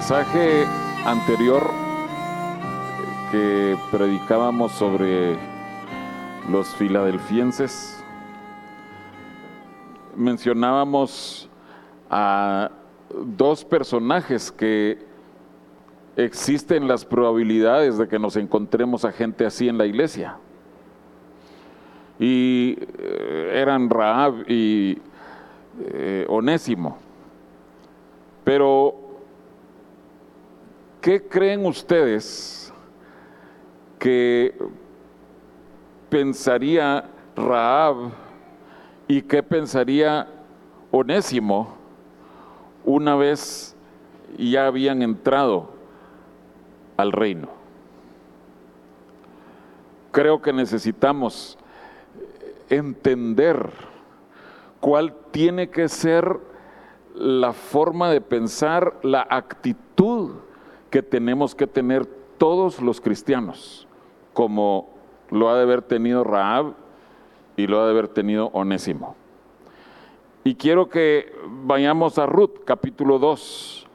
Mensaje anterior que predicábamos sobre los filadelfienses, mencionábamos a dos personajes que existen las probabilidades de que nos encontremos a gente así en la iglesia. Y eh, eran Raab y eh, Onésimo. Pero, ¿qué creen ustedes que pensaría Raab y qué pensaría Onésimo una vez ya habían entrado al reino? Creo que necesitamos entender cuál tiene que ser la forma de pensar, la actitud que tenemos que tener todos los cristianos, como lo ha de haber tenido Raab y lo ha de haber tenido Onésimo. Y quiero que vayamos a Ruth capítulo 2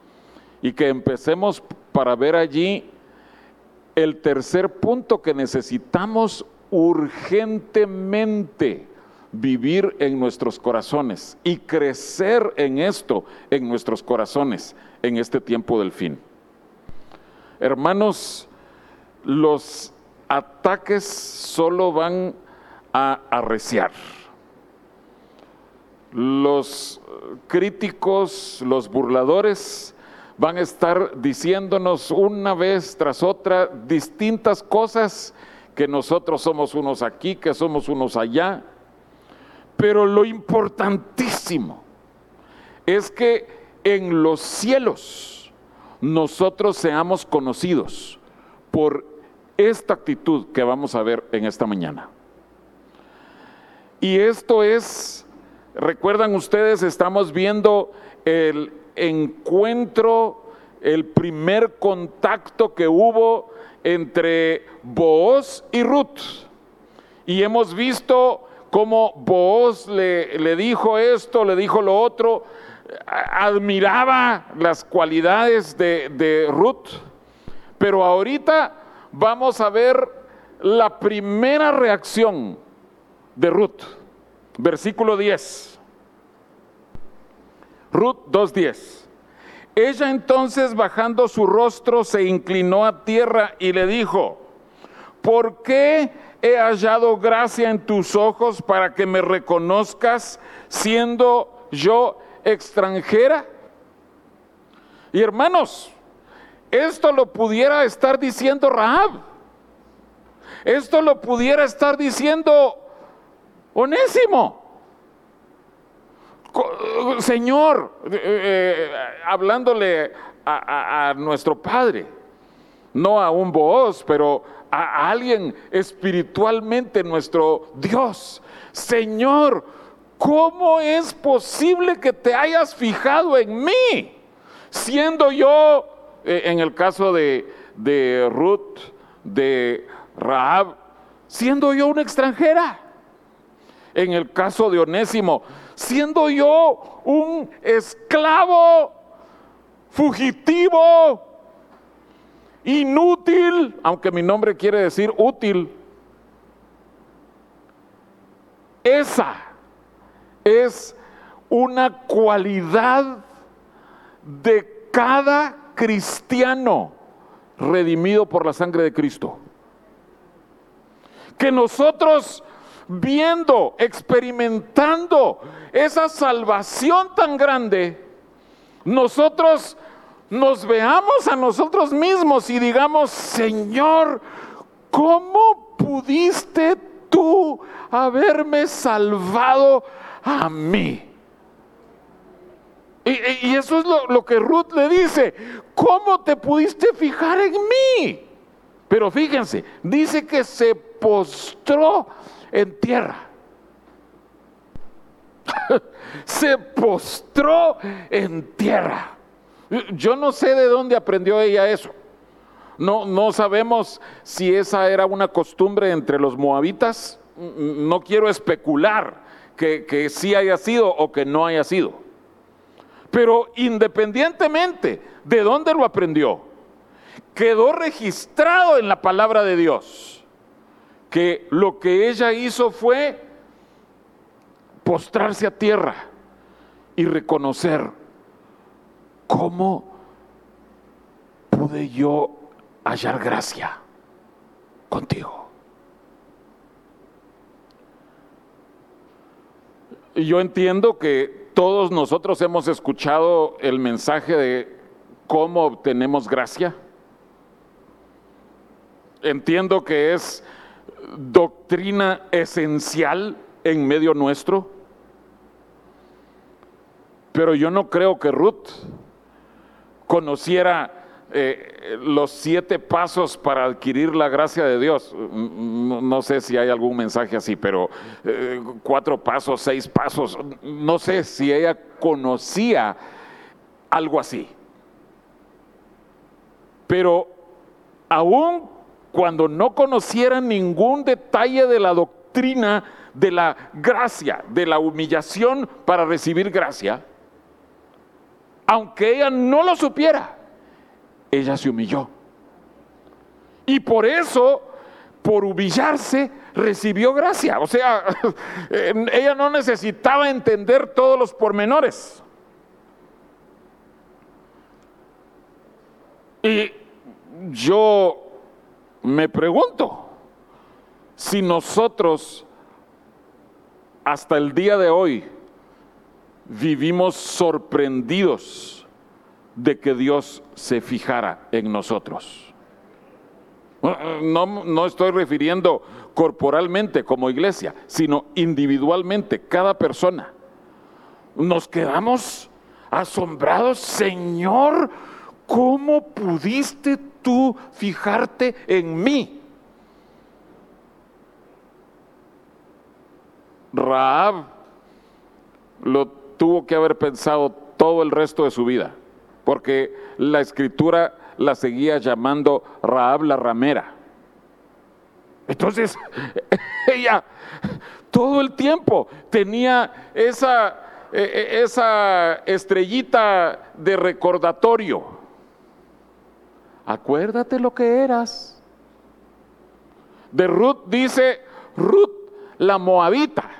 y que empecemos para ver allí el tercer punto que necesitamos urgentemente vivir en nuestros corazones y crecer en esto en nuestros corazones en este tiempo del fin. Hermanos, los ataques solo van a arreciar. Los críticos, los burladores, van a estar diciéndonos una vez tras otra distintas cosas, que nosotros somos unos aquí, que somos unos allá, pero lo importantísimo es que en los cielos nosotros seamos conocidos por esta actitud que vamos a ver en esta mañana. Y esto es, recuerdan ustedes, estamos viendo el encuentro, el primer contacto que hubo entre Booz y Ruth. Y hemos visto cómo Booz le, le dijo esto, le dijo lo otro, admiraba las cualidades de, de Ruth, pero ahorita vamos a ver la primera reacción de Ruth, versículo 10. Ruth 2.10. Ella entonces bajando su rostro se inclinó a tierra y le dijo, ¿por qué he hallado gracia en tus ojos para que me reconozcas siendo yo extranjera? Y hermanos, esto lo pudiera estar diciendo Rahab. Esto lo pudiera estar diciendo Onésimo. Señor, eh, eh, hablándole a, nuestro Padre, no a un voz, pero a, alguien espiritualmente nuestro Dios. Señor, ¿cómo es posible que te hayas fijado en mí? Siendo yo, eh, en el caso de, de Ruth, de Rahab, siendo yo una extranjera. En el caso de Onésimo, siendo yo un esclavo fugitivo, inútil, aunque mi nombre quiere decir útil. Esa es una cualidad de cada cristiano redimido por la sangre de Cristo. Que nosotros viendo, experimentando esa salvación tan grande, nosotros nos veamos a nosotros mismos y digamos, Señor, ¿cómo pudiste tú haberme salvado a mí? Y, eso es lo, lo, que Ruth le dice, ¿cómo te pudiste fijar en mí? Pero fíjense, dice que se postró en tierra. Se postró en tierra. Yo no sé de dónde aprendió ella eso. No, no sabemos si esa era una costumbre entre los moabitas. No quiero especular que, que sí haya sido o que no haya sido. Pero independientemente de dónde lo aprendió, quedó registrado en la palabra de Dios que lo que ella hizo fue postrarse a tierra y reconocer cómo pude yo hallar gracia contigo. Yo entiendo que todos nosotros hemos escuchado el mensaje de cómo obtenemos gracia. Entiendo que es doctrina esencial en medio nuestro. Pero yo no creo que Ruth conociera eh, los siete pasos para adquirir la gracia de Dios. No, sé si hay algún mensaje así, pero eh, cuatro pasos, seis pasos, no sé si ella conocía algo así. Pero aún cuando no conociera ningún detalle de la doctrina de la gracia, de la humillación para recibir gracia, aunque ella no lo supiera, ella se humilló. Y por eso, por humillarse, recibió gracia. O sea, ella no necesitaba entender todos los pormenores. Y yo me pregunto si nosotros hasta el día de hoy vivimos sorprendidos de que Dios se fijara en nosotros. No, no, estoy refiriendo corporalmente como iglesia, sino individualmente, cada persona. Nos quedamos asombrados, Señor, ¿cómo pudiste tú fijarte en mí? Raab lo tuvo que haber pensado todo el resto de su vida, porque la escritura la seguía llamando Raab la ramera. Entonces, ella todo el tiempo tenía esa, e, e, esa estrellita de recordatorio acuérdate lo que eras. De Ruth dice, Ruth la moabita.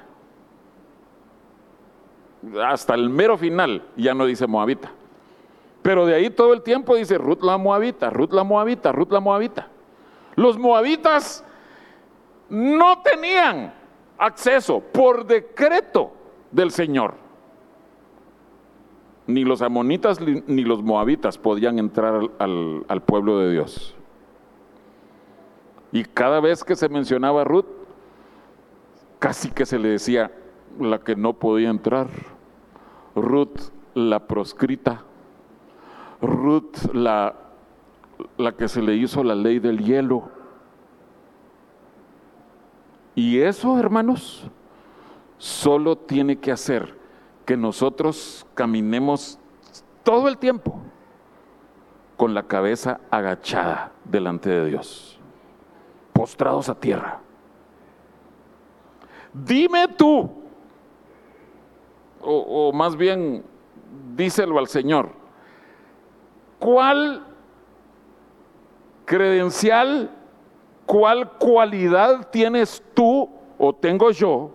Hasta el mero final ya no dice moabita. Pero de ahí todo el tiempo dice Ruth la moabita, Ruth la moabita, Ruth la moabita. Los moabitas no tenían acceso por decreto del Señor ni los amonitas ni los moabitas podían entrar al, pueblo de Dios. Y cada vez que se mencionaba Ruth, casi que se le decía la que no podía entrar. Ruth la proscrita. Ruth la, la que se le hizo la ley del hielo. Y eso, hermanos, solo tiene que hacer que nosotros caminemos todo el tiempo con la cabeza agachada delante de Dios, postrados a tierra. Dime tú, o, más bien díselo al Señor, ¿cuál credencial, cuál cualidad tienes tú o tengo yo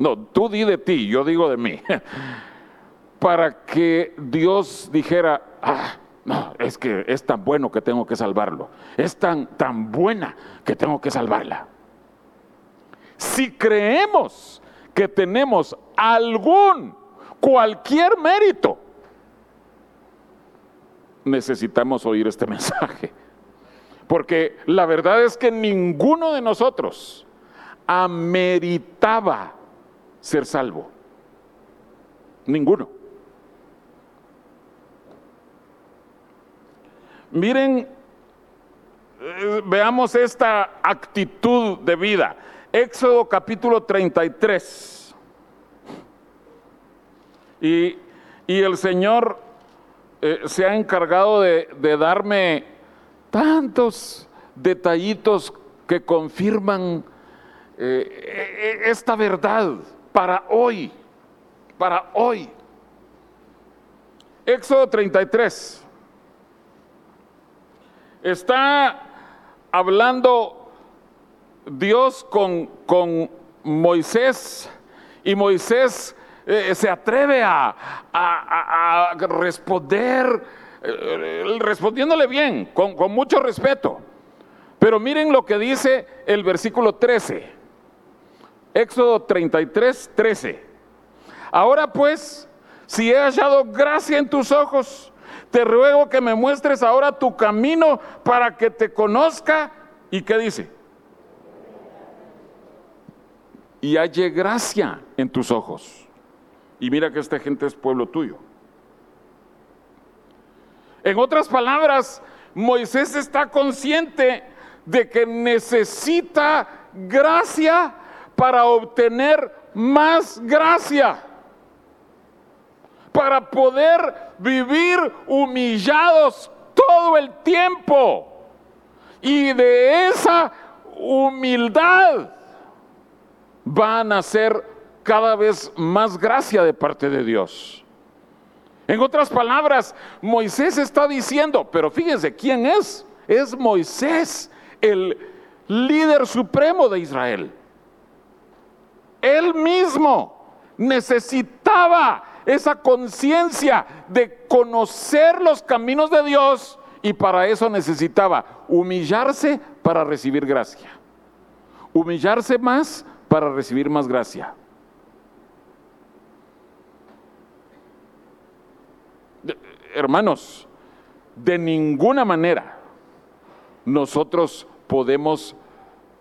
no, tú di de ti, yo digo de mí. Para que Dios dijera, ah, no, es que es tan bueno que tengo que salvarlo. Es tan, tan buena que tengo que salvarla. Si creemos que tenemos algún, cualquier mérito, necesitamos oír este mensaje. Porque la verdad es que ninguno de nosotros ameritaba ser salvo? Ninguno. Miren, eh, veamos esta actitud de vida. Éxodo capítulo 33. Y, y el Señor eh, se ha encargado de, darme tantos detallitos que confirman eh, esta verdad para hoy, para hoy. Éxodo 33. Está hablando Dios con, con Moisés y Moisés eh, se atreve a, a, responder, eh, respondiéndole bien, con, con mucho respeto. Pero miren lo que dice el versículo 13. Éxodo 33, 13. Ahora pues, si he hallado gracia en tus ojos, te ruego que me muestres ahora tu camino para que te conozca. ¿Y qué dice? Y halle gracia en tus ojos. Y mira que esta gente es pueblo tuyo. En otras palabras, Moisés está consciente de que necesita gracia para obtener más gracia, para poder vivir humillados todo el tiempo. Y de esa humildad va a nacer cada vez más gracia de parte de Dios. En otras palabras, Moisés está diciendo, pero fíjense, ¿quién es? Es Moisés, el líder supremo de Israel. Él mismo necesitaba esa conciencia de conocer los caminos de Dios y para eso necesitaba humillarse para recibir gracia. Humillarse más para recibir más gracia. Hermanos, de ninguna manera nosotros podemos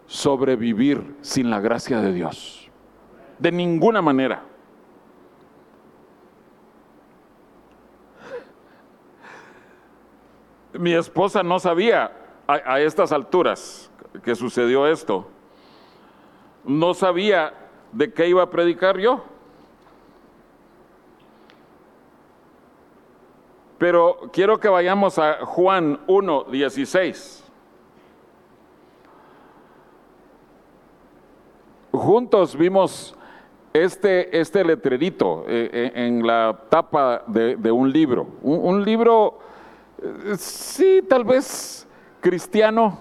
sobrevivir sin la gracia de Dios. De ninguna manera. Mi esposa no sabía a, estas alturas que sucedió esto. No sabía de qué iba a predicar yo. Pero quiero que vayamos a Juan 1, 16. Juntos vimos este, este letrerito eh, eh, en la tapa de, un libro. Un, libro, eh, sí, tal vez cristiano.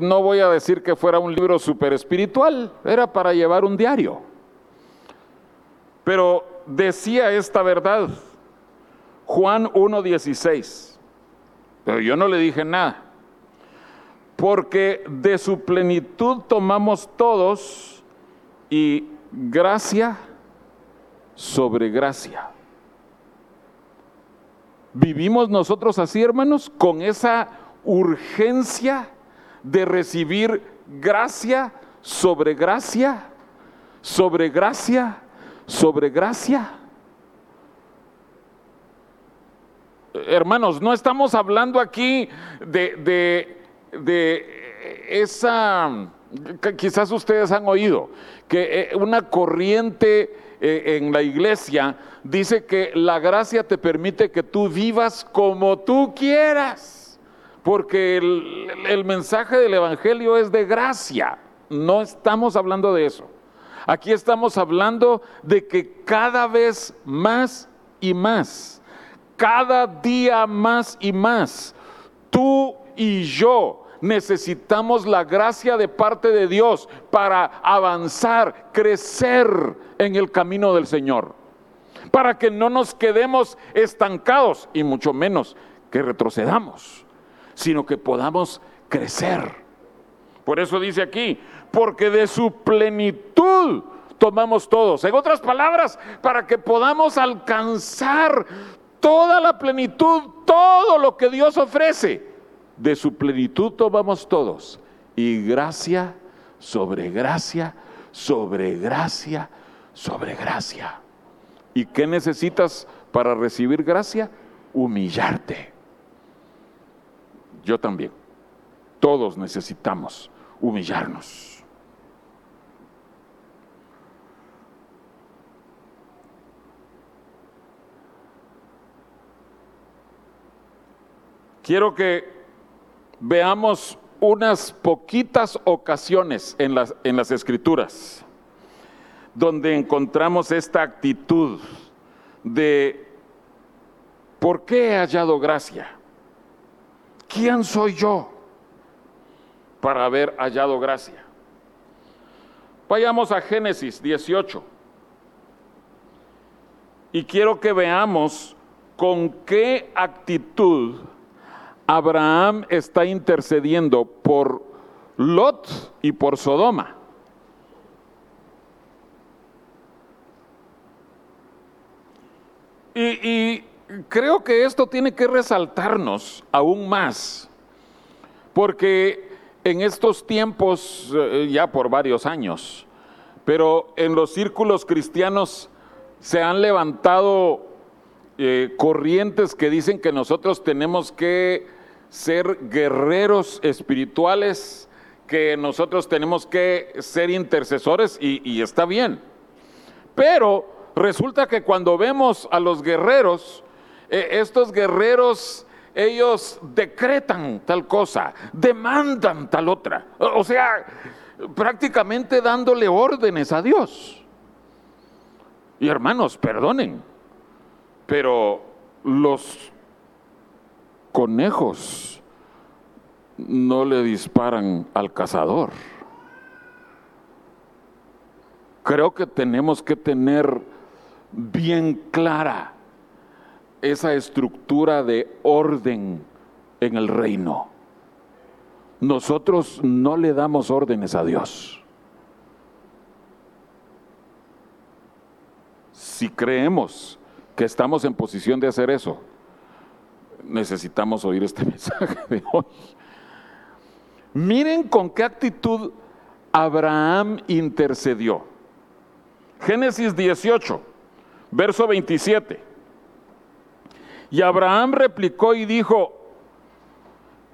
no voy a decir que fuera un libro súper espiritual, era para llevar un diario. Pero decía esta verdad, Juan 1.16. Pero yo no le dije nada porque de su plenitud tomamos todos y gracia sobre gracia. Vivimos nosotros así, hermanos, con esa urgencia de recibir gracia sobre gracia, sobre gracia, sobre gracia. Hermanos, no estamos hablando aquí de, de de esa, quizás ustedes han oído, que eh, una corriente eh, en la iglesia dice que la gracia te permite que tú vivas como tú quieras, porque el, el mensaje del Evangelio es de gracia, no estamos hablando de eso. Aquí estamos hablando de que cada vez más y más, cada día más y más, tú y yo necesitamos la gracia de parte de Dios para avanzar, crecer en el camino del Señor. Para que no nos quedemos estancados y mucho menos que retrocedamos, sino que podamos crecer. Por eso dice aquí, porque de su plenitud tomamos todos. En otras palabras, para que podamos alcanzar toda la plenitud, todo lo que Dios ofrece de su plenitud tomamos todos. Y gracia sobre gracia, sobre gracia, sobre gracia. ¿Y qué necesitas para recibir gracia? Humillarte. Yo también. Todos necesitamos humillarnos. Quiero que veamos unas poquitas ocasiones en las, en las escrituras donde encontramos esta actitud de ¿por qué he hallado gracia? ¿Quién soy yo para haber hallado gracia? Vayamos a Génesis 18. Y quiero que veamos con qué actitud Abraham está intercediendo por Lot y por Sodoma. Y, creo que esto tiene que resaltarnos aún más, porque en estos tiempos, eh, ya por varios años, pero en los círculos cristianos se han levantado eh, corrientes que dicen que nosotros tenemos que ser guerreros espirituales, que nosotros tenemos que ser intercesores y está bien. Pero resulta que cuando vemos a los guerreros, eh, estos guerreros, ellos decretan tal cosa, demandan tal otra. O sea, prácticamente dándole órdenes a Dios. Y hermanos, perdonen, pero los conejos no le disparan al cazador. Creo que tenemos que tener bien clara esa estructura de orden en el reino. Nosotros no le damos órdenes a Dios. Si creemos que estamos en posición de hacer eso, necesitamos oír este mensaje de hoy. Miren con qué actitud Abraham intercedió. Génesis 18. Verso 27. Y Abraham replicó y dijo,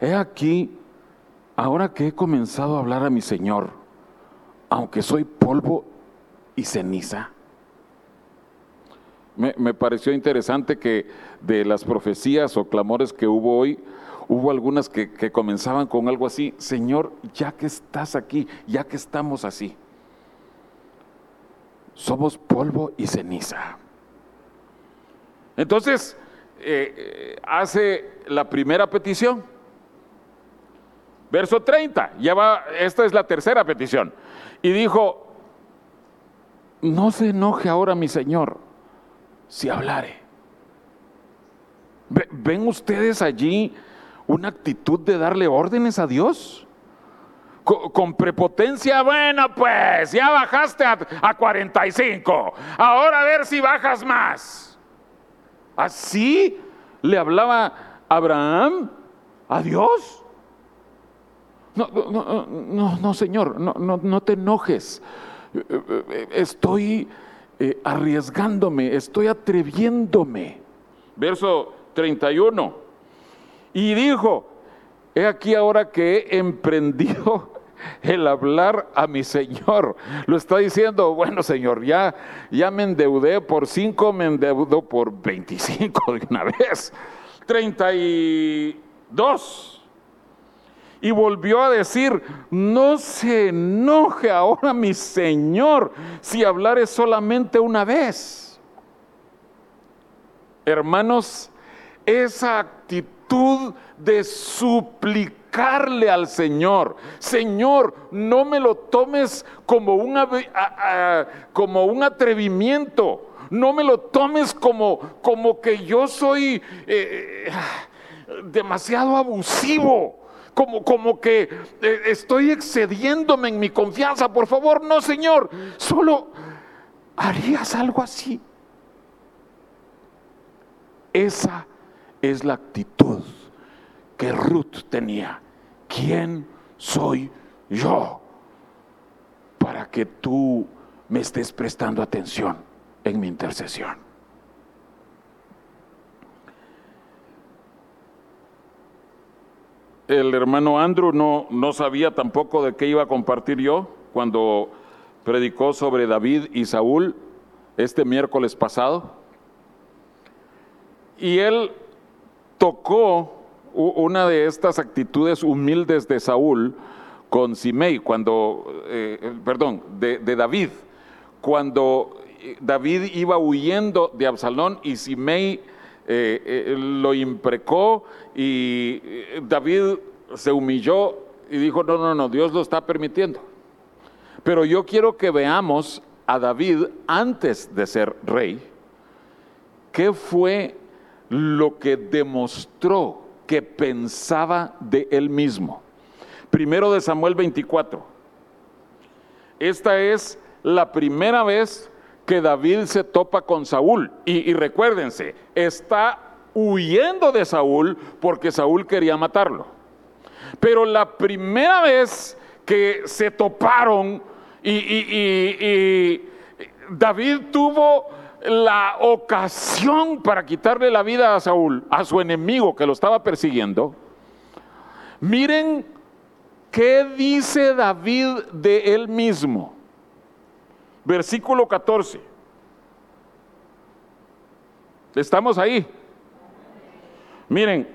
he aquí, ahora que he comenzado a hablar a mi Señor, aunque soy polvo y ceniza. Me, pareció interesante que de las profecías o clamores que hubo hoy, hubo algunas que, que comenzaban con algo así, Señor, ya que estás aquí, ya que estamos así, somos polvo y ceniza. Entonces, eh, eh, hace la primera petición. Verso 30, ya va, esta es la tercera petición. Y dijo, no se enoje ahora mi Señor si hablare. ¿Ven ustedes allí una actitud de darle órdenes a Dios? Con, prepotencia, bueno, pues ya bajaste a, a 45, ahora a ver si bajas más. Así le hablaba Abraham a Dios. No, no, no, Señor, no, no, te enojes. Estoy eh, arriesgándome, estoy atreviéndome. Verso 31. Y dijo, he aquí ahora que he emprendido el hablar a mi Señor. Lo está diciendo, bueno Señor, ya, ya me endeudé por cinco, me endeudo por 25 de una vez. 32. Y volvió a decir, no se enoje ahora mi Señor si hablar es solamente una vez. Hermanos, esa actitud de suplicar al Señor, Señor, no me lo tomes como, como un atrevimiento, no me lo tomes como, como que yo soy eh, demasiado abusivo. Como, como que eh, estoy excediéndome en mi confianza. Por favor, no, Señor. Solo harías algo así. Esa es la actitud que Ruth tenía. ¿Quién soy yo para que tú me estés prestando atención en mi intercesión? El hermano Andrew no, no sabía tampoco de qué iba a compartir yo cuando predicó sobre David y Saúl este miércoles pasado. Y él tocó una de estas actitudes humildes de Saúl con Simei, cuando, eh, perdón, de, David, cuando David iba huyendo de Absalón y Simei eh, eh, lo imprecó y eh, David se humilló y dijo, no, no, no, Dios lo está permitiendo. Pero yo quiero que veamos a David antes de ser rey, qué fue lo que demostró que pensaba de él mismo. Primero de Samuel 24. Esta es la primera vez que David se topa con Saúl. Y, recuérdense, está huyendo de Saúl porque Saúl quería matarlo. Pero la primera vez que se toparon y, David tuvo la ocasión para quitarle la vida a Saúl, a su enemigo que lo estaba persiguiendo, miren qué dice David de él mismo versículo 14. ¿Estamos ahí? Miren,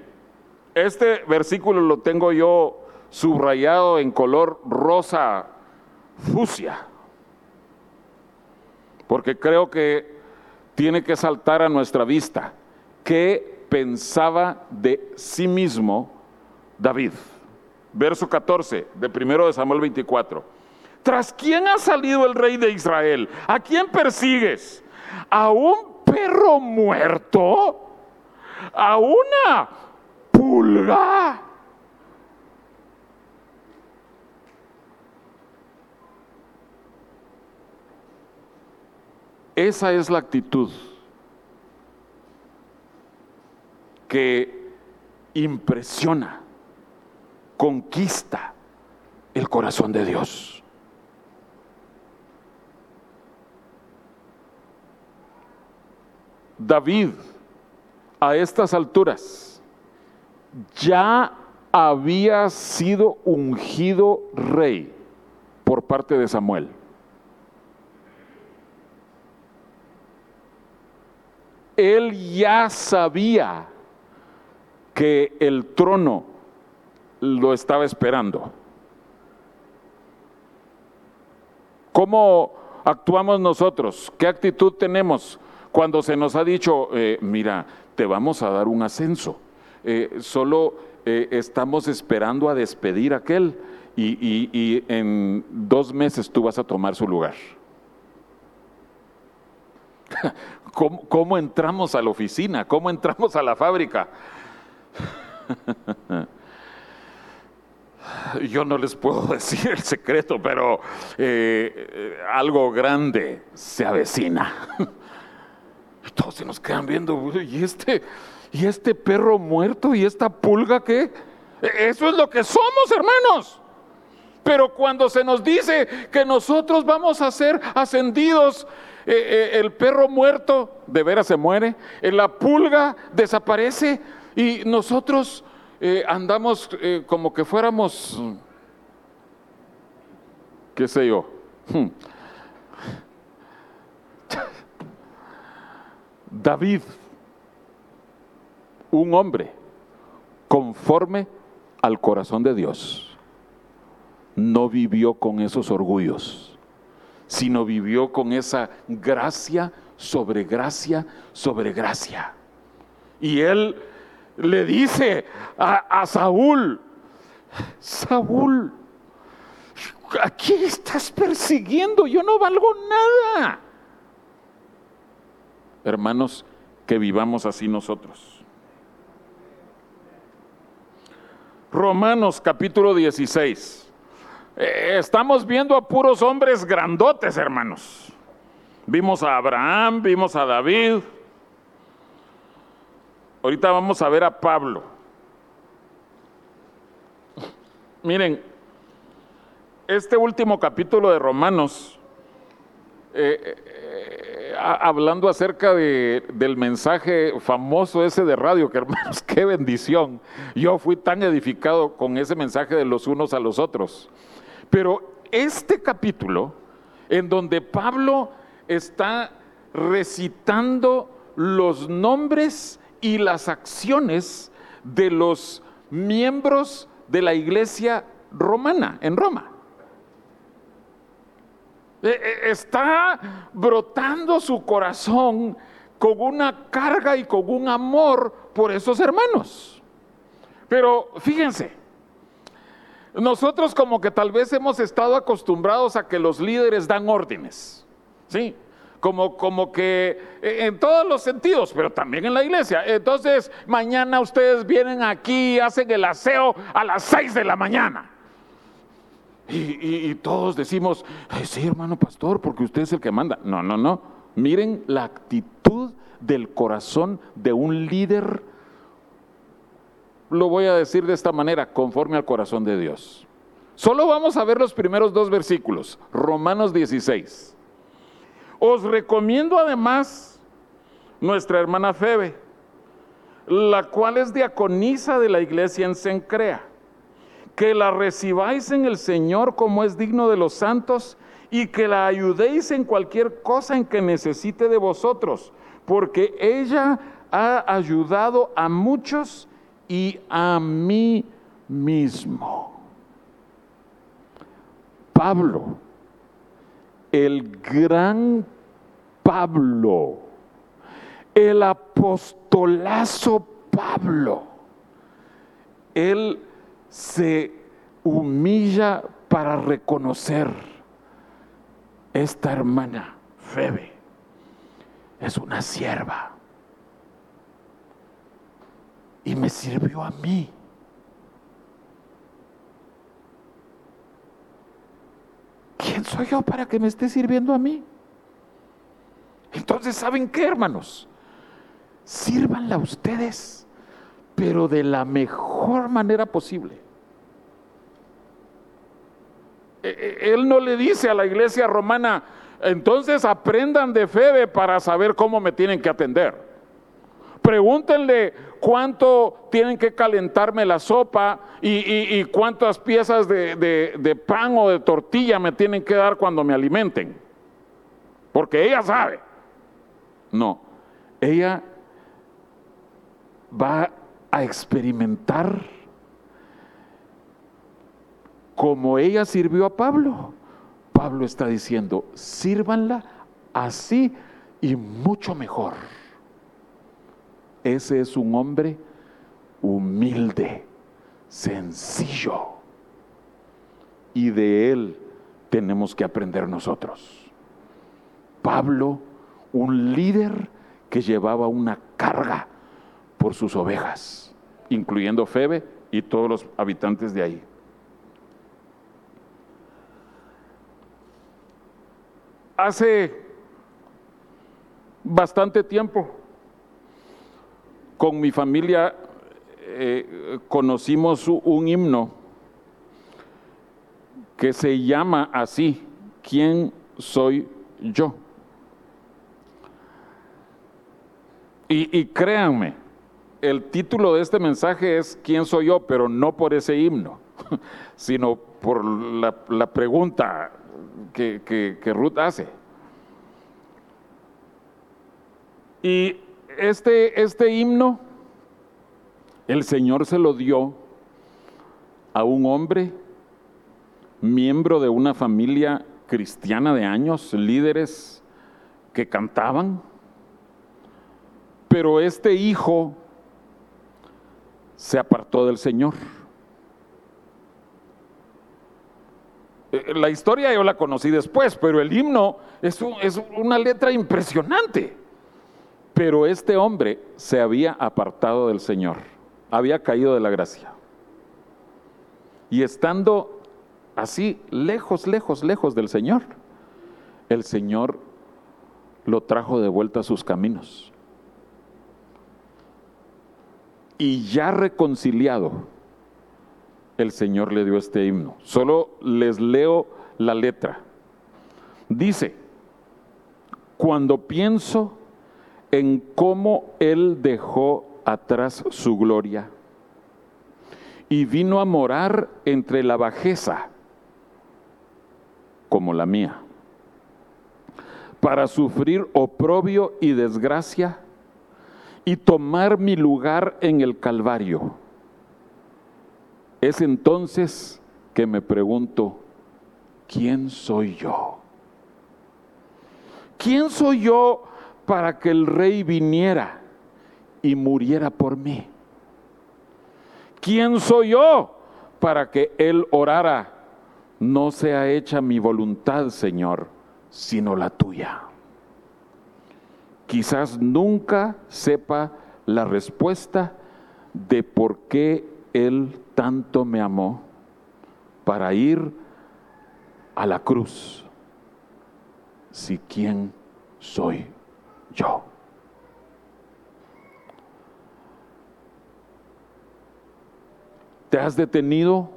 este versículo lo tengo yo subrayado en color rosa fucsia, porque creo que tiene que saltar a nuestra vista. ¿Qué pensaba de sí mismo David? Verso 14 de primero de Samuel 24. ¿Tras quién ha salido el rey de Israel? ¿A quién persigues? ¿A un perro muerto? ¿A una pulga? Esa es la actitud que impresiona, conquista el corazón de Dios. David a estas alturas ya había sido ungido rey por parte de Samuel. Él ya sabía que el trono lo estaba esperando. ¿Cómo actuamos nosotros? ¿Qué actitud tenemos? Cuando se nos ha dicho, eh, mira, te vamos a dar un ascenso, eh, solo eh, estamos esperando a despedir a aquel y, en dos meses tú vas a tomar su lugar. ¿Cómo, entramos a la oficina? ¿Cómo entramos a la fábrica? Yo no les puedo decir el secreto, pero algo grande se avecina. todos se nos quedan viendo, ¿y este, y este perro muerto y esta pulga qué? E, eso es lo que somos, hermanos. Pero cuando se nos dice que nosotros vamos a ser ascendidos, eh, eh, el perro muerto de veras se muere, eh, la pulga desaparece y nosotros andamos como que fuéramos, qué sé yo. Hmm, David, un hombre conforme al corazón de Dios, no vivió con esos orgullos, sino vivió con esa gracia sobre gracia sobre gracia. Y él le dice a, a Saúl, Saúl, ¿a estás persiguiendo? Yo no valgo nada hermanos, que vivamos así nosotros. Romanos capítulo 16. Eh, estamos viendo a puros hombres grandotes, hermanos. Vimos a Abraham, vimos a David. Ahorita vamos a ver a Pablo. Miren, este último capítulo de Romanos eh, hablando acerca de, del mensaje famoso ese de radio, que hermanos, qué bendición. Yo fui tan edificado con ese mensaje de los unos a los otros. Pero este capítulo, en donde Pablo está recitando los nombres y las acciones de los miembros de la iglesia romana en Roma. eh, eh, está brotando su corazón con una carga y con un amor por esos hermanos. Pero fíjense, nosotros como que tal vez hemos estado acostumbrados a que los líderes dan órdenes, ¿sí? Como, como que eh, en todos los sentidos, pero también en la iglesia. Entonces, mañana ustedes vienen aquí y hacen el aseo a las seis de la mañana. Y, todos decimos, sí, hermano pastor, porque usted es el que manda. No, no, no. Miren la actitud del corazón de un líder, lo voy a decir de esta manera, conforme al corazón de Dios. Solo vamos a ver los primeros dos versículos, Romanos 16. Os recomiendo además nuestra hermana Febe, la cual es diaconisa de la iglesia en Sencrea que la recibáis en el Señor como es digno de los santos y que la ayudéis en cualquier cosa en que necesite de vosotros, porque ella ha ayudado a muchos y a mí mismo. Pablo, el gran Pablo, el apostolazo Pablo, él se humilla para reconocer esta hermana Febe es una sierva y me sirvió a mí. ¿Quién soy yo para que me esté sirviendo a mí? Entonces, ¿saben qué, hermanos? Sírvanla ustedes, pero de la mejor manera posible. Eh, eh, él no le dice a la iglesia romana, entonces aprendan de Febe para saber cómo me tienen que atender. Pregúntenle cuánto tienen que calentarme la sopa y, cuántas piezas de, pan o de tortilla me tienen que dar cuando me alimenten. Porque ella sabe. No, ella va a experimentar como ella sirvió a Pablo. Pablo está diciendo, sírvanla así y mucho mejor. Ese es un hombre humilde, sencillo. Y de él tenemos que aprender nosotros. Pablo, un líder que llevaba una carga por sus ovejas, incluyendo Febe y todos los habitantes de ahí. Hace bastante tiempo con mi familia eh, conocimos un himno que se llama así, ¿quién soy yo? Y, créanme, el título de este mensaje es ¿quién soy yo? Pero no por ese himno, sino por la, la pregunta que, Ruth hace. Y este, este himno, el Señor se lo dio a un hombre, miembro de una familia cristiana de años, líderes que cantaban, pero este hijo se apartó del Señor. Eh, la historia yo la conocí después, pero el himno es, es una letra impresionante. Pero este hombre se había apartado del Señor, había caído de la gracia. Y estando así lejos, lejos, lejos del Señor, el Señor lo trajo de vuelta a sus caminos. Y ya reconciliado, el Señor le dio este himno. Solo les leo la letra. Dice, cuando pienso en cómo Él dejó atrás su gloria y vino a morar entre la bajeza como la mía, para sufrir oprobio y desgracia y tomar mi lugar en el Calvario es entonces que me pregunto, ¿quién soy yo? ¿quién soy yo para que el rey viniera y muriera por mí? ¿Quién soy yo para que él orara? No sea hecha mi voluntad, Señor, sino la tuya. Quizás nunca sepa la respuesta de por qué Él tanto me amó para ir a la cruz. Si quién soy yo. ¿Te has detenido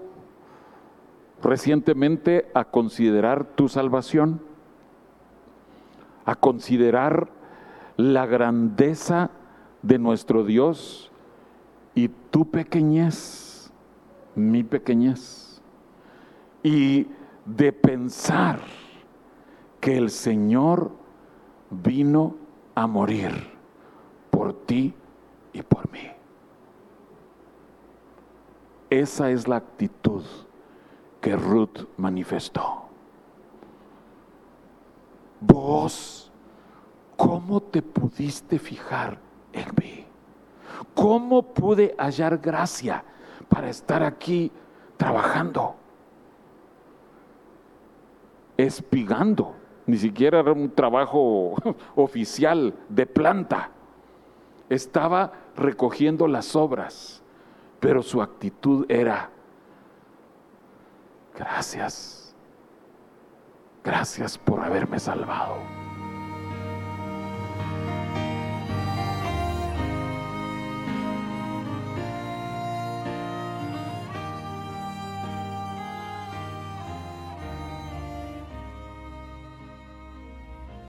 recientemente a considerar tu salvación? A considerar la grandeza de nuestro Dios y tu pequeñez, mi pequeñez. Y de pensar que el Señor vino a morir por ti y por mí. Esa es la actitud que Ruth manifestó. Vos, ¿cómo te pudiste fijar en mí? ¿Cómo pude hallar gracia para estar aquí trabajando? Espigando. Ni siquiera era un trabajo oficial de planta. Estaba recogiendo las obras, pero su actitud era, gracias, gracias por haberme salvado.